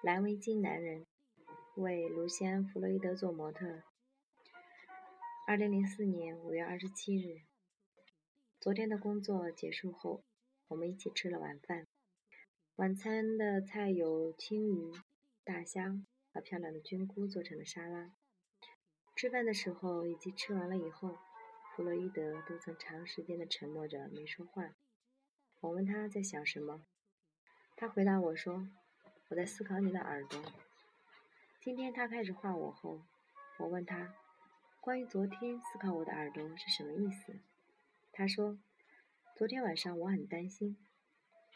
蓝围巾男人为卢西安·弗洛伊德做模特。二零零四年五月二十七日，昨天的工作结束后，我们一起吃了晚饭。晚餐的菜有青鱼、大虾和漂亮的菌菇做成的沙拉。吃饭的时候以及吃完了以后，弗洛伊德都曾长时间的沉默着没说话。我问他在想什么，他回答我说。我在思考你的耳朵。今天他开始画我后，我问他，关于昨天思考我的耳朵是什么意思？他说，昨天晚上我很担心，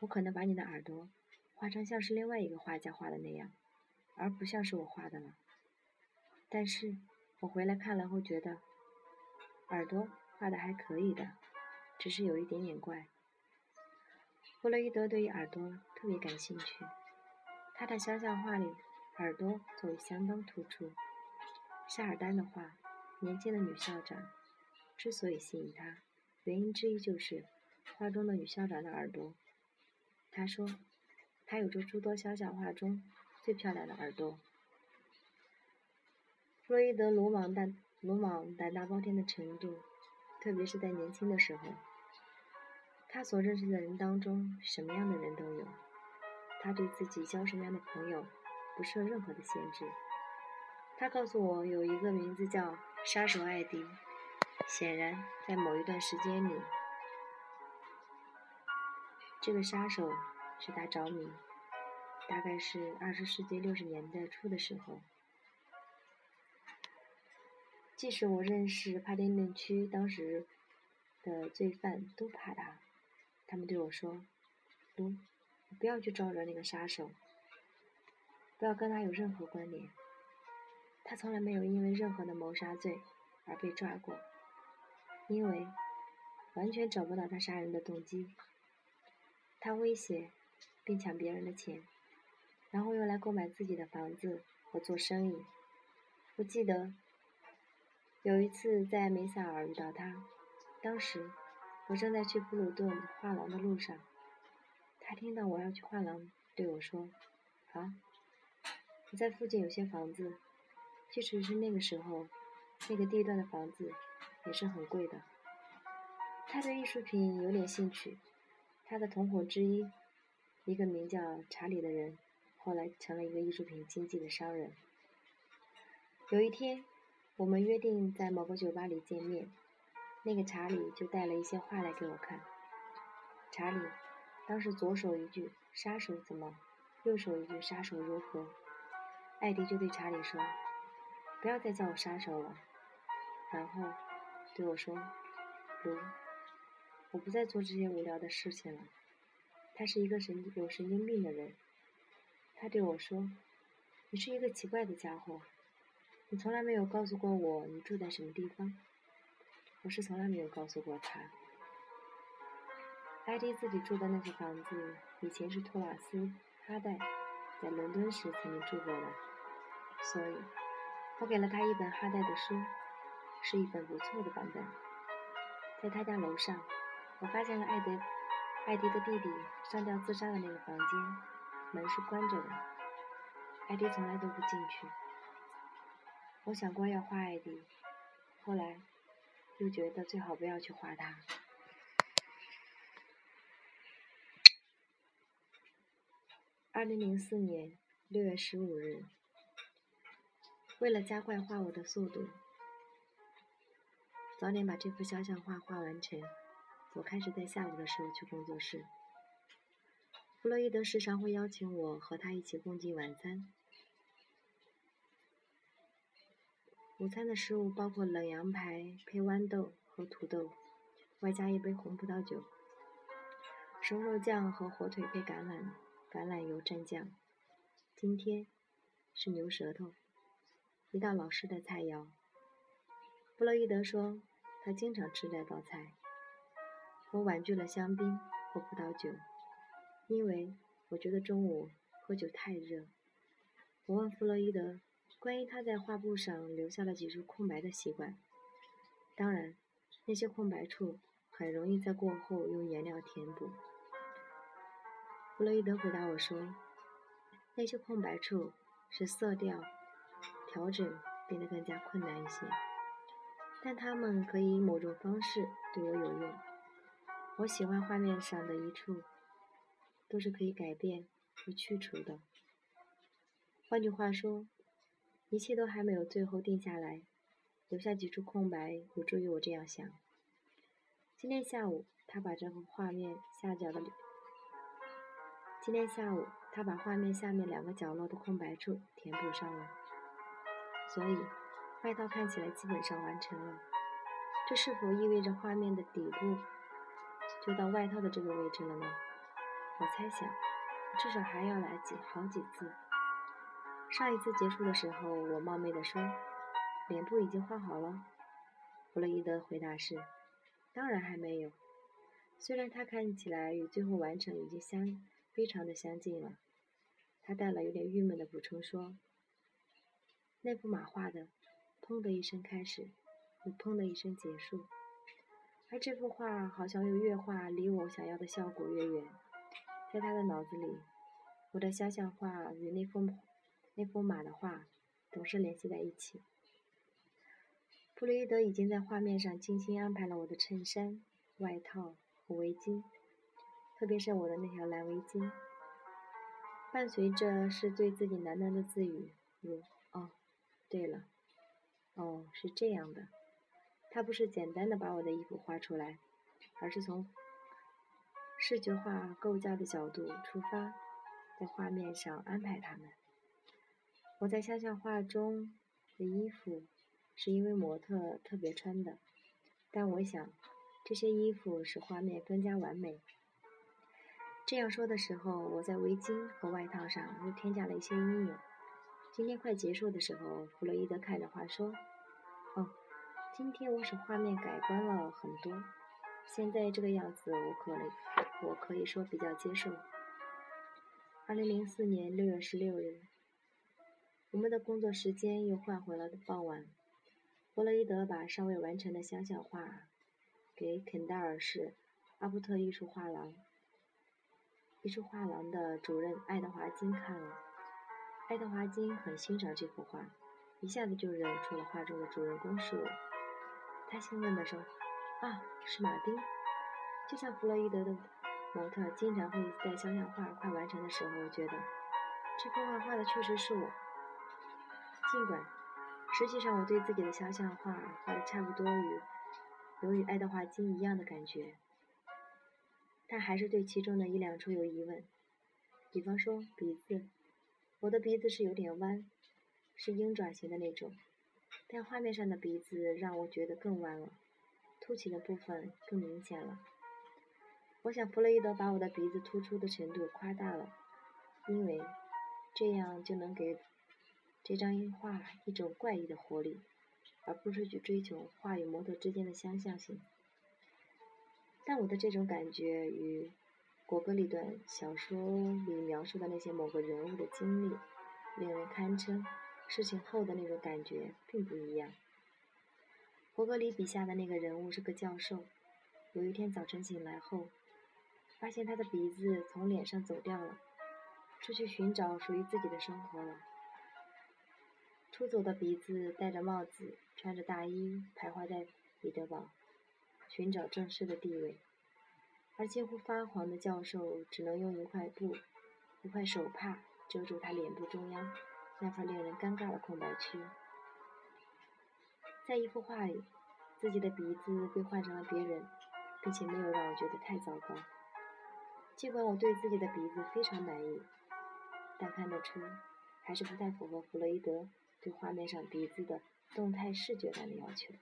我可能把你的耳朵画成像是另外一个画家画的那样，而不像是我画的了。但是我回来看了后觉得，耳朵画的还可以的，只是有一点点怪。弗洛伊德对于耳朵特别感兴趣。他的肖像画里，耳朵作为相当突出。夏尔丹的画，年轻的女校长，之所以吸引他，原因之一就是画中的女校长的耳朵。他说，他有着诸多肖像画中最漂亮的耳朵。弗洛伊德鲁莽但鲁莽胆大包天的程度，特别是在年轻的时候，他所认识的人当中，什么样的人都有。他对自己交什么样的朋友不设任何的限制。他告诉我有一个名字叫杀手艾迪。显然，在某一段时间里，这个杀手使他着迷。大概是二十世纪六十年代初的时候，即使我认识帕丁顿区当时的罪犯都怕他。他们对我说：“卢。”不要去招惹那个杀手，不要跟他有任何关联。他从来没有因为任何的谋杀罪而被抓过，因为完全找不到他杀人的动机。他威胁并抢别人的钱，然后用来购买自己的房子和做生意。我记得有一次在梅萨尔遇到他，当时我正在去布鲁顿画廊的路上。他听到我要去画廊，对我说：“啊，我在附近有些房子，即使是那个时候，那个地段的房子也是很贵的。”他对艺术品有点兴趣。他的同伙之一，一个名叫查理的人，后来成了一个艺术品经济的商人。有一天，我们约定在某个酒吧里见面，那个查理就带了一些画来给我看。查理。当时左手一句“杀手怎么”，右手一句“杀手如何”，艾迪就对查理说：“不要再叫我杀手了。”然后对我说：“不，我不再做这些无聊的事情了。”他是一个神有神经病的人。他对我说：“你是一个奇怪的家伙，你从来没有告诉过我你住在什么地方。”我是从来没有告诉过他。艾迪自己住的那些房子，以前是托马斯·哈代在伦敦时曾经住过的，所以，我给了他一本哈代的书，是一本不错的版本。在他家楼上，我发现了艾德、艾迪的弟弟上吊自杀的那个房间，门是关着的，艾迪从来都不进去。我想过要画艾迪，后来又觉得最好不要去画他。二零零四年六月十五日，为了加快画我的速度，早点把这幅肖像画画完成，我开始在下午的时候去工作室。弗洛伊德时常会邀请我和他一起共进晚餐。午餐的食物包括冷羊排配豌豆和土豆，外加一杯红葡萄酒，熟肉酱和火腿配橄榄。橄榄油蘸酱，今天是牛舌头，一道老式的菜肴。弗洛伊德说他经常吃这道菜。我婉拒了香槟或葡萄酒，因为我觉得中午喝酒太热。我问弗洛伊德关于他在画布上留下了几处空白的习惯。当然，那些空白处很容易在过后用颜料填补。弗洛伊德回答我说：“那些空白处使色调调整变得更加困难一些，但它们可以以某种方式对我有用。我喜欢画面上的一处都是可以改变和去除的。换句话说，一切都还没有最后定下来，留下几处空白有助于我这样想。今天下午，他把这幅画面下角的。今天下午，他把画面下面两个角落的空白处填补上了，所以外套看起来基本上完成了。这是否意味着画面的底部就到外套的这个位置了呢？我猜想，至少还要来几好几次。上一次结束的时候，我冒昧地说：“脸部已经画好了。”弗洛伊德回答是：“当然还没有。”虽然他看起来与最后完成已经相。非常的相近了，他带了有点郁闷的补充说：“那幅马画的，砰的一声开始，又砰的一声结束，而这幅画好像又越画离我想要的效果越远。在他的脑子里，我的肖像画与那幅那幅马的画总是联系在一起。弗洛伊德已经在画面上精心安排了我的衬衫、外套和围巾。”特别是我的那条蓝围巾，伴随着是对自己喃喃的自语，如“哦，对了，哦，是这样的。”他不是简单的把我的衣服画出来，而是从视觉化构架的角度出发，在画面上安排它们。我在肖像画中的衣服是因为模特特别穿的，但我想这些衣服使画面更加完美。这样说的时候，我在围巾和外套上又添加了一些阴影。今天快结束的时候，弗洛伊德看着画说：“哦，今天我使画面改观了很多。现在这个样子，我可能我可以说比较接受。”二零零四年六月十六日，我们的工作时间又换回了傍晚。弗洛伊德把尚未完成的肖像画给肯达尔市阿布特艺术画廊。艺术画廊的主任爱德华金看了，爱德华金很欣赏这幅画，一下子就认出了画中的主人公是我。他兴奋地说：“啊，是马丁！”就像弗洛伊德的模特经常会在肖像画快完成的时候觉得这幅画画的确实是我，尽管实际上我对自己的肖像画画的差不多与有与爱德华金一样的感觉。但还是对其中的一两处有疑问，比方说鼻子，我的鼻子是有点弯，是鹰爪形的那种，但画面上的鼻子让我觉得更弯了，凸起的部分更明显了。我想弗洛伊德把我的鼻子突出的程度夸大了，因为这样就能给这张画一种怪异的活力，而不是去追求画与模特之间的相像性。但我的这种感觉与果戈里短小说里描述的那些某个人物的经历，令人堪称事情后的那种感觉并不一样。果戈里笔下的那个人物是个教授，有一天早晨醒来后，发现他的鼻子从脸上走掉了，出去寻找属于自己的生活了。出走的鼻子戴着帽子，穿着大衣，徘徊在彼得堡。寻找正式的地位，而几乎发黄的教授只能用一块布、一块手帕遮住他脸部中央那块令人尴尬的空白区。在一幅画里，自己的鼻子被换成了别人，并且没有让我觉得太糟糕。尽管我对自己的鼻子非常满意，但看得出还是不太符合弗洛伊德对画面上鼻子的动态视觉感的要求。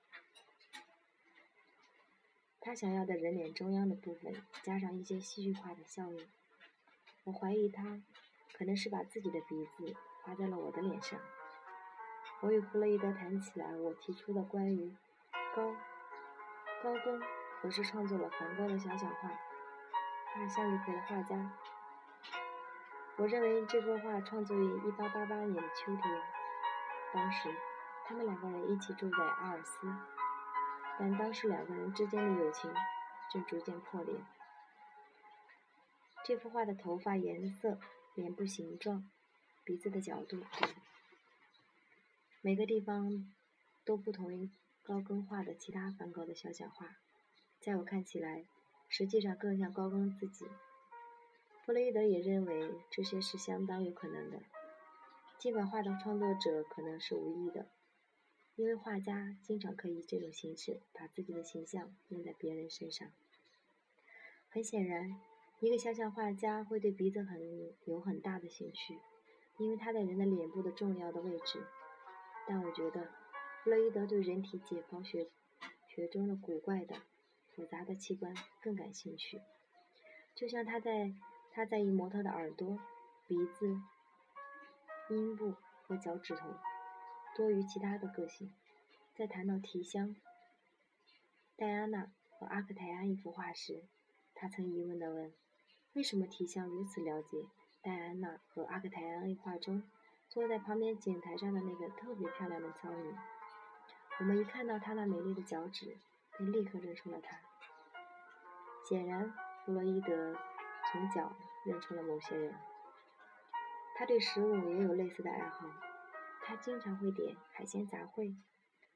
他想要的人脸中央的部分加上一些戏剧化的效应。我怀疑他可能是把自己的鼻子画在了我的脸上。我与弗洛伊德谈起来我提出的关于高高更何时创作了梵高的小小画，他向日葵的画家。我认为这幅画创作于1888年的秋天，当时他们两个人一起住在阿尔斯。但当时两个人之间的友情正逐渐破裂。这幅画的头发颜色、脸部形状鼻子的角度，每个地方都不同于高更画的其他梵高的肖像画，在我看起来，实际上更像高更自己。弗洛伊德也认为这些是相当有可能的，尽管画的创作者可能是无意的，因为画家经常可以这种形式把自己的形象用在别人身上。很显然，一个肖像画家会对鼻子很有很大的兴趣。因为他在人的脸部的重要的位置，但我觉得弗洛伊德对人体解剖学学中的古怪的、复杂的器官更感兴趣，就像他在他在意模特的耳朵、鼻子、阴部和脚趾头多于其他的个性。在谈到提香、戴安娜和阿克泰安一幅画时，他曾疑问地问：“为什么提香如此了解？”戴安娜和阿克泰安画中坐在旁边井台上的那个特别漂亮的少女，我们一看到她那美丽的脚趾，便立刻认出了她。显然，弗洛伊德从脚认出了某些人。他对食物也有类似的爱好，他经常会点海鲜杂烩，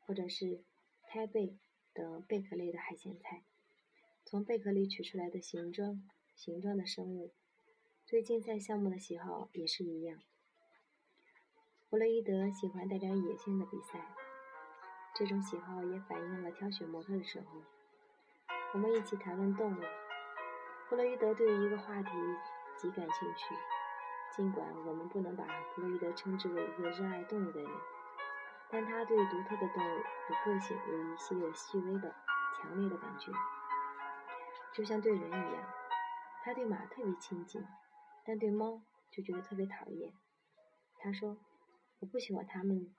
或者是胎贝等贝壳类的海鲜菜，从贝壳里取出来的形状形状的生物。对竞赛项目的喜好也是一样。弗洛伊德喜欢带点野性的比赛，这种喜好也反映了挑选模特的时候。我们一起谈论动物。弗洛伊德对于一个话题极感兴趣，尽管我们不能把弗洛伊德称之为一个热爱动物的人，但他对独特的动物的个性有一系列细微的、强烈的感觉，就像对人一样。他对马特别亲近。但对猫就觉得特别讨厌。他说：“我不喜欢它们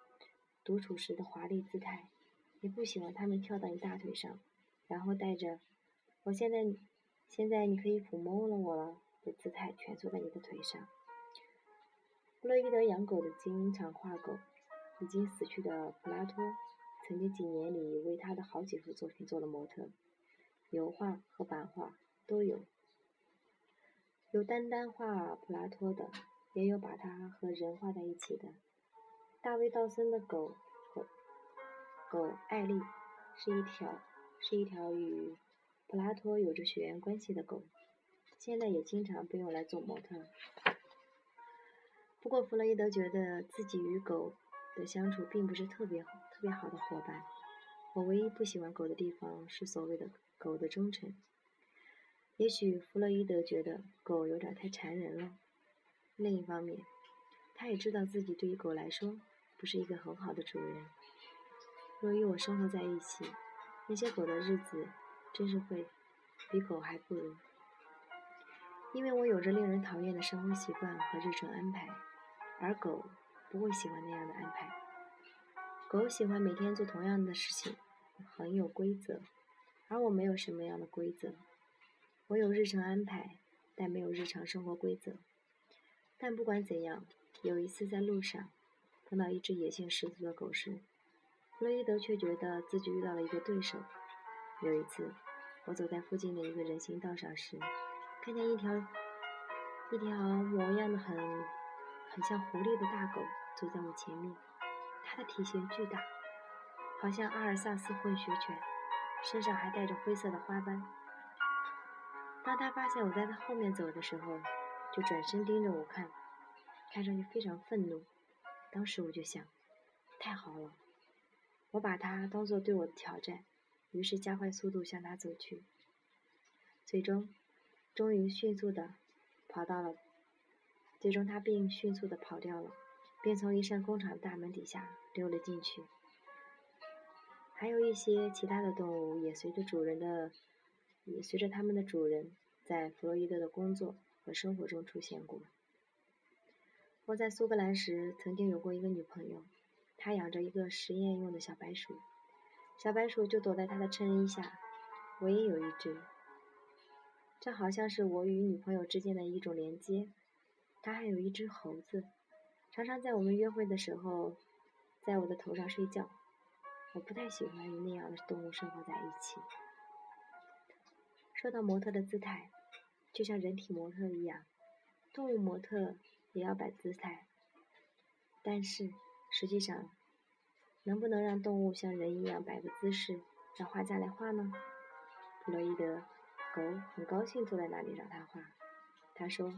独处时的华丽姿态，也不喜欢它们跳到你大腿上，然后带着‘我现在现在你可以抚摸了我了’的姿态蜷缩在你的腿上。”弗洛伊德养狗的经常画狗。已经死去的普拉托曾经几年里为他的好几幅作品做了模特，油画和版画都有。有单单画普拉托的，也有把他和人画在一起的。大卫·道森的狗和狗艾丽是一条是一条与普拉托有着血缘关系的狗，现在也经常被用来做模特。不过弗洛伊德觉得自己与狗的相处并不是特别特别好的伙伴。我唯一不喜欢狗的地方是所谓的狗的忠诚。也许弗洛伊德觉得狗有点太缠人了。另一方面，他也知道自己对于狗来说不是一个很好的主人。若与我生活在一起，那些狗的日子真是会比狗还不如。因为我有着令人讨厌的生活习惯和日程安排，而狗不会喜欢那样的安排。狗喜欢每天做同样的事情，很有规则，而我没有什么样的规则。我有日程安排，但没有日常生活规则。但不管怎样，有一次在路上碰到一只野性十足的狗时，弗洛伊德却觉得自己遇到了一个对手。有一次，我走在附近的一个人行道上时，看见一条一条模样的很很像狐狸的大狗走在我前面。它的体型巨大，好像阿尔萨斯混血犬，身上还带着灰色的花斑。当他发现我在他后面走的时候，就转身盯着我看，看上去非常愤怒。当时我就想，太好了，我把它当做对我的挑战，于是加快速度向他走去。最终，终于迅速的跑到了，最终他并迅速的跑掉了，并从一扇工厂大门底下溜了进去。还有一些其他的动物也随着主人的。也随着他们的主人在弗洛伊德的工作和生活中出现过。我在苏格兰时曾经有过一个女朋友，她养着一个实验用的小白鼠，小白鼠就躲在她的衬衣下。我也有一只，这好像是我与女朋友之间的一种连接。他还有一只猴子，常常在我们约会的时候在我的头上睡觉。我不太喜欢与那样的动物生活在一起。说到模特的姿态，就像人体模特一样，动物模特也要摆姿态。但是实际上，能不能让动物像人一样摆个姿势，让画家来画呢？弗洛伊德狗很高兴坐在那里让他画。他说：“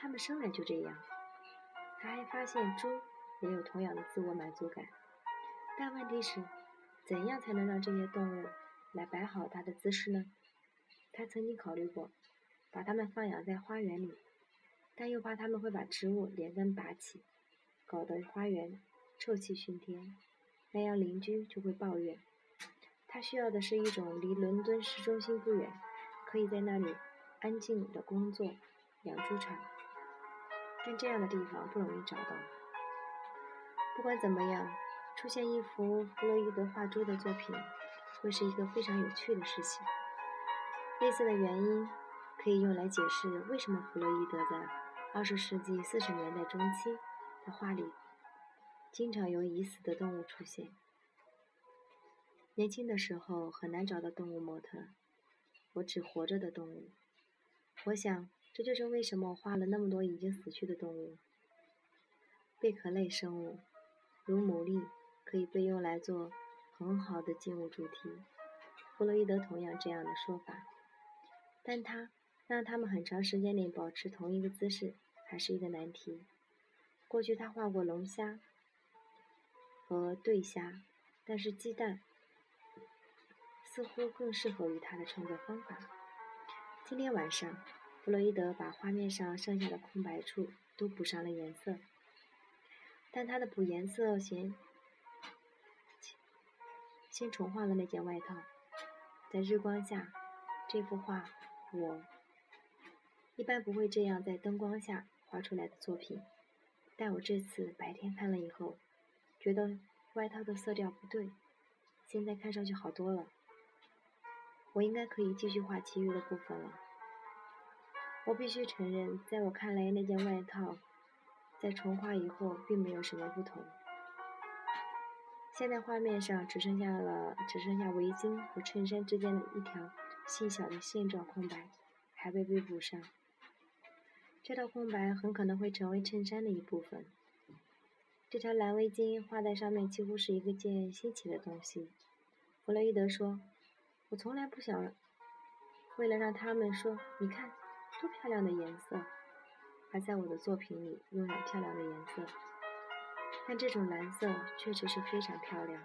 他们生来就这样。”他还发现猪也有同样的自我满足感。但问题是，怎样才能让这些动物来摆好它的姿势呢？他曾经考虑过，把它们放养在花园里，但又怕它们会把植物连根拔起，搞得花园臭气熏天，那样邻居就会抱怨。他需要的是一种离伦敦市中心不远，可以在那里安静的工作、养猪场。但这样的地方不容易找到。不管怎么样，出现一幅弗洛伊德画猪的作品，会是一个非常有趣的事情。类似的原因可以用来解释为什么弗洛伊德在二十世纪四十年代中期的画里经常有已死的动物出现。年轻的时候很难找到动物模特，我只活着的动物。我想这就是为什么我画了那么多已经死去的动物。贝壳类生物，如牡蛎，可以被用来做很好的静物主题。弗洛伊德同样这样的说法。但他让他们很长时间内保持同一个姿势，还是一个难题。过去他画过龙虾和对虾，但是鸡蛋似乎更适合于他的创作方法。今天晚上，弗洛伊德把画面上剩下的空白处都补上了颜色，但他的补颜色先先重画了那件外套，在日光下，这幅画。我一般不会这样在灯光下画出来的作品，但我这次白天看了以后，觉得外套的色调不对，现在看上去好多了。我应该可以继续画其余的部分了。我必须承认，在我看来，那件外套在重画以后并没有什么不同。现在画面上只剩下了只剩下围巾和衬衫之间的一条。细小的线状空白还未被补上，这道空白很可能会成为衬衫的一部分。这条蓝围巾画在上面几乎是一个件新奇的东西。弗洛伊德说：“我从来不想为了让他们说，你看多漂亮的颜色，还在我的作品里用了漂亮的颜色。但这种蓝色确实是非常漂亮。”